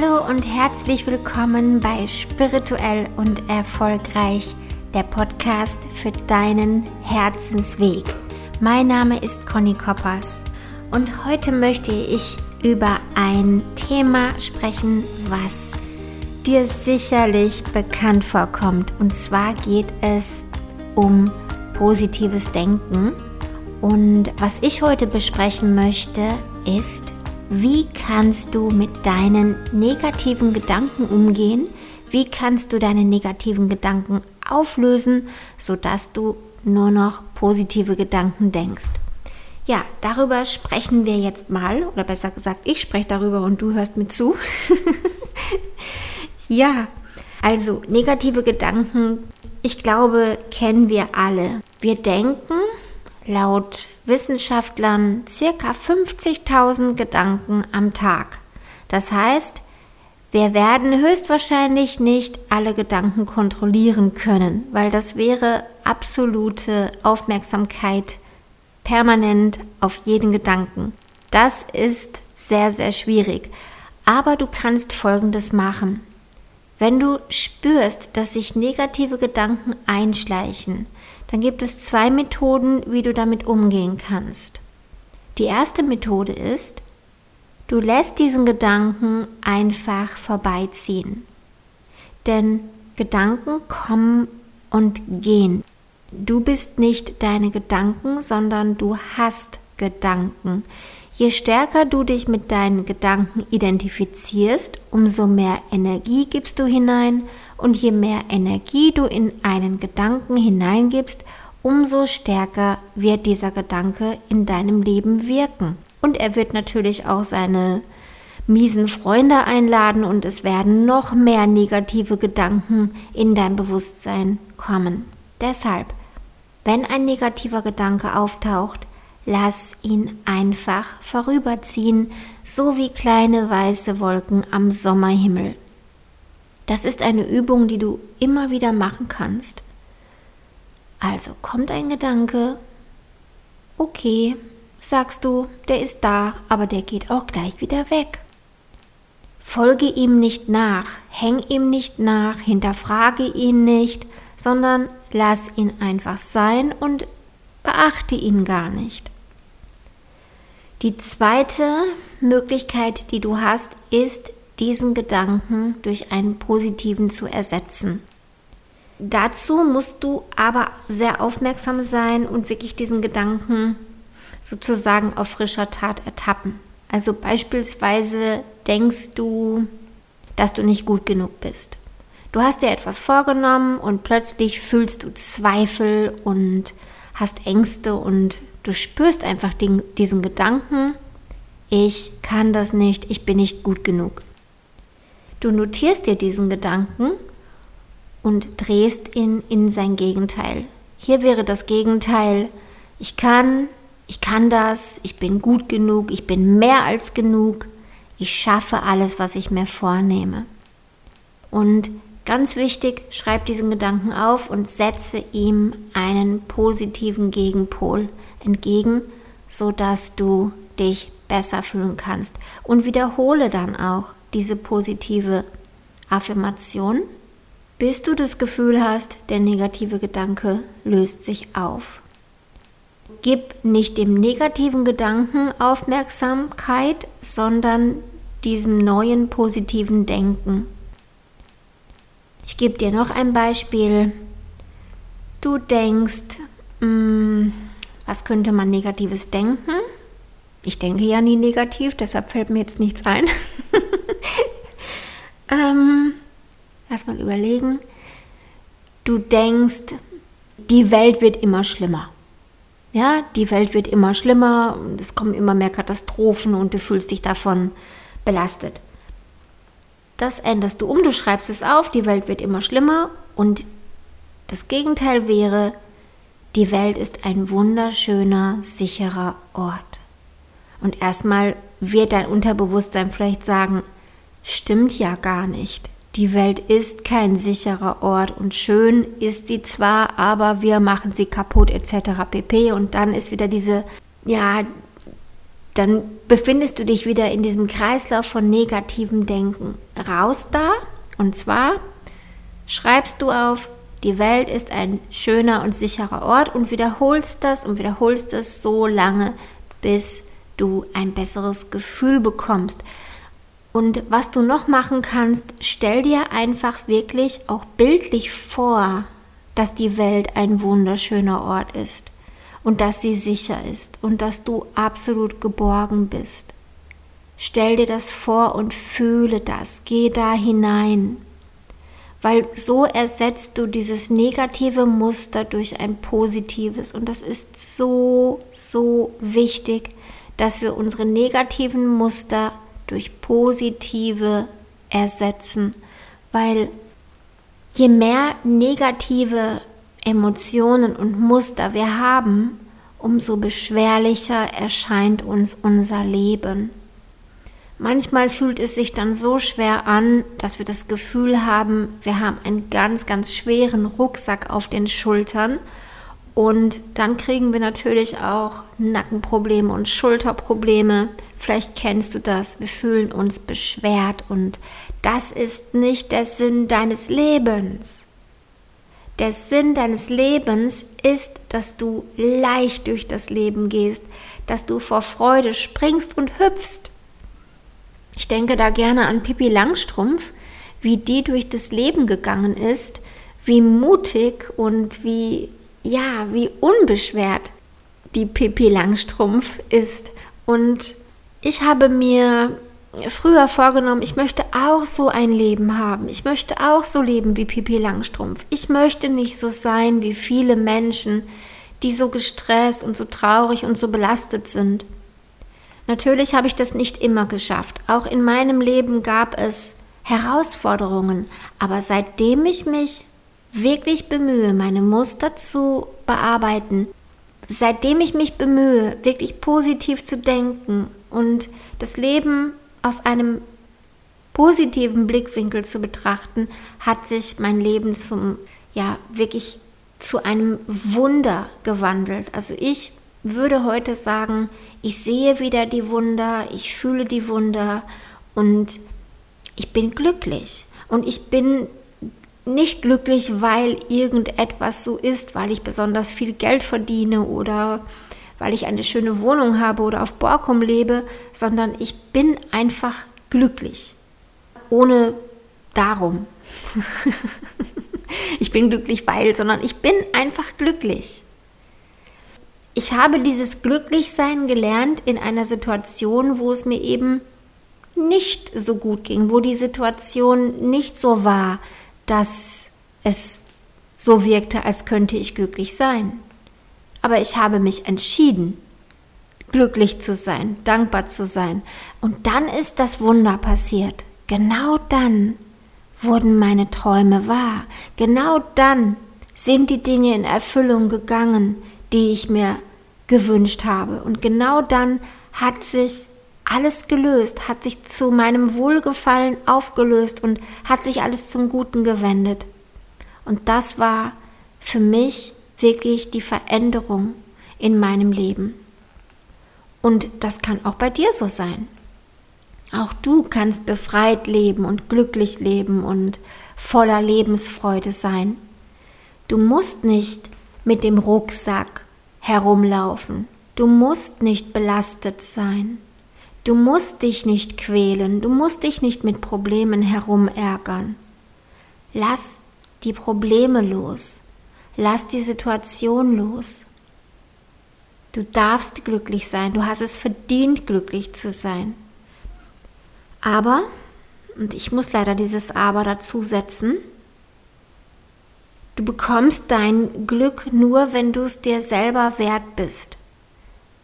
Hallo und herzlich willkommen bei Spirituell und Erfolgreich, der Podcast für deinen Herzensweg. Mein Name ist Conny Koppers und heute möchte ich über ein Thema sprechen, was dir sicherlich bekannt vorkommt. Und zwar geht es um positives Denken. Und was ich heute besprechen möchte, ist, wie kannst du mit deinen negativen Gedanken umgehen? Wie kannst du deine negativen Gedanken auflösen, sodass du nur noch positive Gedanken denkst? Ja, darüber sprechen wir jetzt mal, oder besser gesagt, ich spreche darüber und du hörst mir zu. ja, also negative Gedanken, ich glaube, kennen wir alle. Wir denken laut Wissenschaftlern circa 50.000 Gedanken am Tag. Das heißt, wir werden höchstwahrscheinlich nicht alle Gedanken kontrollieren können, weil das wäre absolute Aufmerksamkeit permanent auf jeden Gedanken. Das ist sehr, sehr schwierig. Aber du kannst Folgendes machen. Wenn du spürst, dass sich negative Gedanken einschleichen, dann gibt es zwei Methoden, wie du damit umgehen kannst. Die erste Methode ist, du lässt diesen Gedanken einfach vorbeiziehen. Denn Gedanken kommen und gehen. Du bist nicht deine Gedanken, sondern du hast Gedanken. Je stärker du dich mit deinen Gedanken identifizierst, umso mehr Energie gibst du hinein und je mehr Energie du in einen Gedanken hineingibst, umso stärker wird dieser Gedanke in deinem Leben wirken. Und er wird natürlich auch seine miesen Freunde einladen und es werden noch mehr negative Gedanken in dein Bewusstsein kommen. Deshalb, wenn ein negativer Gedanke auftaucht, lass ihn einfach vorüberziehen, so wie kleine weiße Wolken am Sommerhimmel. Das ist eine Übung, die du immer wieder machen kannst. Also kommt ein Gedanke, okay, sagst du, der ist da, aber der geht auch gleich wieder weg. Folge ihm nicht nach, häng ihm nicht nach, hinterfrage ihn nicht, sondern lass ihn einfach sein und beachte ihn gar nicht. Die zweite Möglichkeit, die du hast, ist, diesen Gedanken durch einen positiven zu ersetzen. Dazu musst du aber sehr aufmerksam sein und wirklich diesen Gedanken sozusagen auf frischer Tat ertappen. Also beispielsweise denkst du, dass du nicht gut genug bist. Du hast dir etwas vorgenommen und plötzlich fühlst du Zweifel und hast Ängste und du spürst einfach den, diesen Gedanken, ich kann das nicht, ich bin nicht gut genug. Du notierst dir diesen Gedanken und drehst ihn in sein Gegenteil. Hier wäre das Gegenteil, ich kann, ich kann das, ich bin gut genug, ich bin mehr als genug, ich schaffe alles, was ich mir vornehme. Und ganz wichtig, schreib diesen Gedanken auf und setze ihm einen positiven Gegenpol entgegen, sodass du dich besser fühlen kannst. Und wiederhole dann auch diese positive Affirmation, bis du das Gefühl hast, der negative Gedanke löst sich auf. Gib nicht dem negativen Gedanken Aufmerksamkeit, sondern diesem neuen positiven Denken. Ich gebe dir noch ein Beispiel. Du denkst, mh, hm, was könnte man negatives denken? Ich denke ja nie negativ, deshalb fällt mir jetzt nichts ein. ähm, lass mal überlegen. Du denkst, die Welt wird immer schlimmer. Ja, die Welt wird immer schlimmer und es kommen immer mehr Katastrophen und du fühlst dich davon belastet. Das änderst du um, du schreibst es auf, die Welt wird immer schlimmer und das Gegenteil wäre, die Welt ist ein wunderschöner, sicherer Ort. Und erstmal wird dein Unterbewusstsein vielleicht sagen, stimmt ja gar nicht. Die Welt ist kein sicherer Ort und schön ist sie zwar, aber wir machen sie kaputt etc. pp. Und dann ist wieder diese, ja, dann befindest du dich wieder in diesem Kreislauf von negativem Denken. Raus da und zwar schreibst du auf, die Welt ist ein schöner und sicherer Ort und wiederholst das und wiederholst das so lange, bis du ein besseres Gefühl bekommst. Und was du noch machen kannst, stell dir einfach wirklich auch bildlich vor, dass die Welt ein wunderschöner Ort ist und dass sie sicher ist und dass du absolut geborgen bist. Stell dir das vor und fühle das, geh da hinein, weil so ersetzt du dieses negative Muster durch ein positives. Und das ist so, so wichtig, dass wir unsere negativen Muster durch positive ersetzen, weil je mehr negative Emotionen und Muster wir haben, umso beschwerlicher erscheint uns unser Leben. Manchmal fühlt es sich dann so schwer an, dass wir das Gefühl haben, wir haben einen ganz, ganz schweren Rucksack auf den Schultern und dann kriegen wir natürlich auch Nackenprobleme und Schulterprobleme. Vielleicht kennst du das. Wir fühlen uns beschwert und das ist nicht der Sinn deines Lebens. Der Sinn deines Lebens ist, dass du leicht durch das Leben gehst, dass du vor Freude springst und hüpfst. Ich denke da gerne an Pippi Langstrumpf, wie die durch das Leben gegangen ist, wie mutig und wie, ja, wie unbeschwert die Pippi Langstrumpf ist. Und ich habe mir früher vorgenommen, ich möchte auch so ein Leben haben. Ich möchte auch so leben wie Pipi Langstrumpf. Ich möchte nicht so sein wie viele Menschen, die so gestresst und so traurig und so belastet sind. Natürlich habe ich das nicht immer geschafft. Auch in meinem Leben gab es Herausforderungen. Aber seitdem ich mich wirklich bemühe, meine Muster zu bearbeiten, seitdem ich mich bemühe, wirklich positiv zu denken und das Leben aus einem positiven Blickwinkel zu betrachten, hat sich mein Leben zum, ja, wirklich zu einem Wunder gewandelt. Also ich würde heute sagen, ich sehe wieder die Wunder, ich fühle die Wunder und ich bin glücklich. Und ich bin nicht glücklich, weil irgendetwas so ist, weil ich besonders viel Geld verdiene oder weil ich eine schöne Wohnung habe oder auf Borkum lebe, sondern ich bin einfach glücklich. Ohne darum. ich bin glücklich, weil, sondern ich bin einfach glücklich. Ich habe dieses Glücklichsein gelernt in einer Situation, wo es mir eben nicht so gut ging, wo die Situation nicht so war, dass es so wirkte, als könnte ich glücklich sein aber ich habe mich entschieden, glücklich zu sein, dankbar zu sein. Und dann ist das Wunder passiert. Genau dann wurden meine Träume wahr. Genau dann sind die Dinge in Erfüllung gegangen, die ich mir gewünscht habe. Und genau dann hat sich alles gelöst, hat sich zu meinem Wohlgefallen aufgelöst und hat sich alles zum Guten gewendet. Und das war für mich wirklich die Veränderung in meinem Leben. Und das kann auch bei dir so sein. Auch du kannst befreit leben und glücklich leben und voller Lebensfreude sein. Du musst nicht mit dem Rucksack herumlaufen. Du musst nicht belastet sein. Du musst dich nicht quälen. Du musst dich nicht mit Problemen herumärgern. Lass die Probleme los. Lass die Situation los. Du darfst glücklich sein. Du hast es verdient, glücklich zu sein. Aber, und ich muss leider dieses Aber dazu setzen, du bekommst dein Glück nur, wenn du es dir selber wert bist.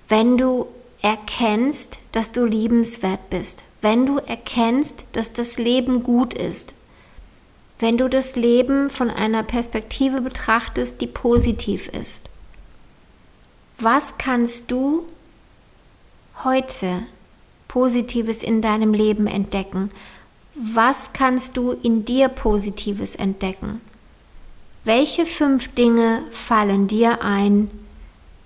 Wenn du erkennst, dass du liebenswert bist. Wenn du erkennst, dass das Leben gut ist wenn du das Leben von einer Perspektive betrachtest, die positiv ist. Was kannst du heute Positives in deinem Leben entdecken? Was kannst du in dir Positives entdecken? Welche fünf Dinge fallen dir ein,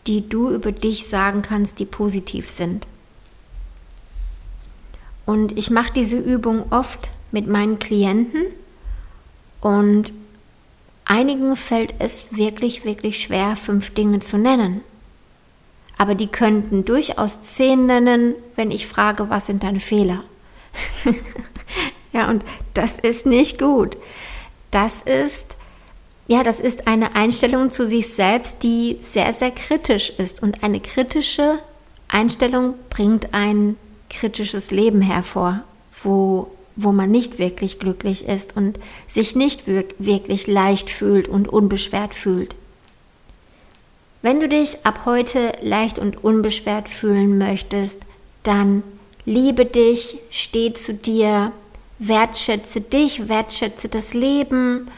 die du über dich sagen kannst, die positiv sind? Und ich mache diese Übung oft mit meinen Klienten und einigen fällt es wirklich, wirklich schwer, fünf Dinge zu nennen. Aber die könnten durchaus zehn nennen, wenn ich frage, was sind deine Fehler? ja, und das ist nicht gut. Das ist, ja, das ist eine Einstellung zu sich selbst, die sehr, sehr kritisch ist. Und eine kritische Einstellung bringt ein kritisches Leben hervor, wo, wo man nicht wirklich glücklich ist und sich nicht wirklich leicht fühlt und unbeschwert fühlt. Wenn du dich ab heute leicht und unbeschwert fühlen möchtest, dann liebe dich, steh zu dir, wertschätze dich, wertschätze das Leben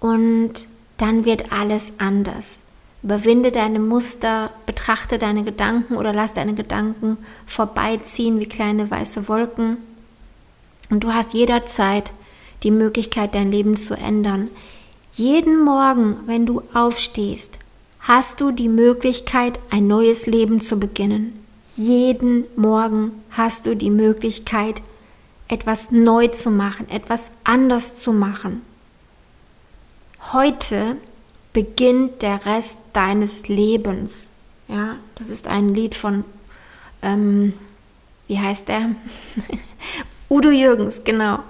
und dann wird alles anders. Überwinde deine Muster, betrachte deine Gedanken oder lass deine Gedanken vorbeiziehen wie kleine weiße Wolken. Und du hast jederzeit die Möglichkeit, dein Leben zu ändern. Jeden Morgen, wenn du aufstehst, hast du die Möglichkeit, ein neues Leben zu beginnen. Jeden Morgen hast du die Möglichkeit, etwas neu zu machen, etwas anders zu machen. Heute beginnt der Rest deines Lebens. Ja, das ist ein Lied von, ähm, wie heißt der? Udo Jürgens, genau.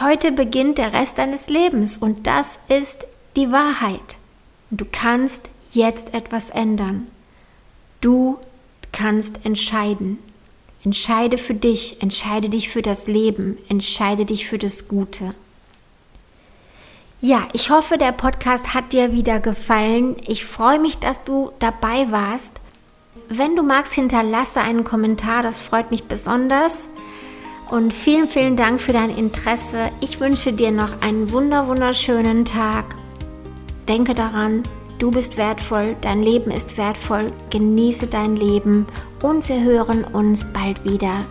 Heute beginnt der Rest deines Lebens und das ist die Wahrheit. du kannst jetzt etwas ändern. Du kannst entscheiden. Entscheide für dich, entscheide dich für das Leben, entscheide dich für das Gute. Ja, ich hoffe, der Podcast hat dir wieder gefallen. Ich freue mich, dass du dabei warst. Wenn du magst, hinterlasse einen Kommentar, das freut mich besonders. Und vielen, vielen Dank für dein Interesse. Ich wünsche dir noch einen wunder, wunderschönen Tag. Denke daran, du bist wertvoll, dein Leben ist wertvoll. Genieße dein Leben und wir hören uns bald wieder.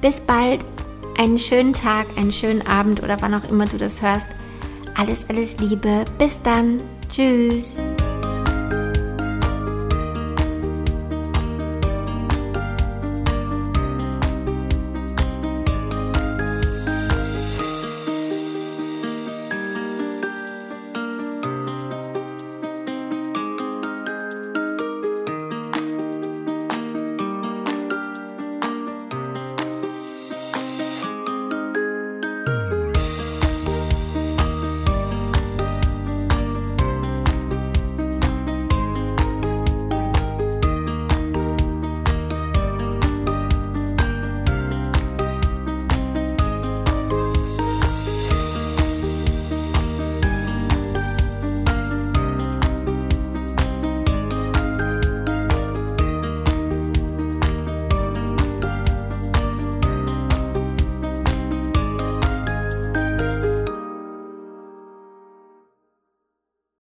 Bis bald, einen schönen Tag, einen schönen Abend oder wann auch immer du das hörst. Alles, alles Liebe. Bis dann. Tschüss.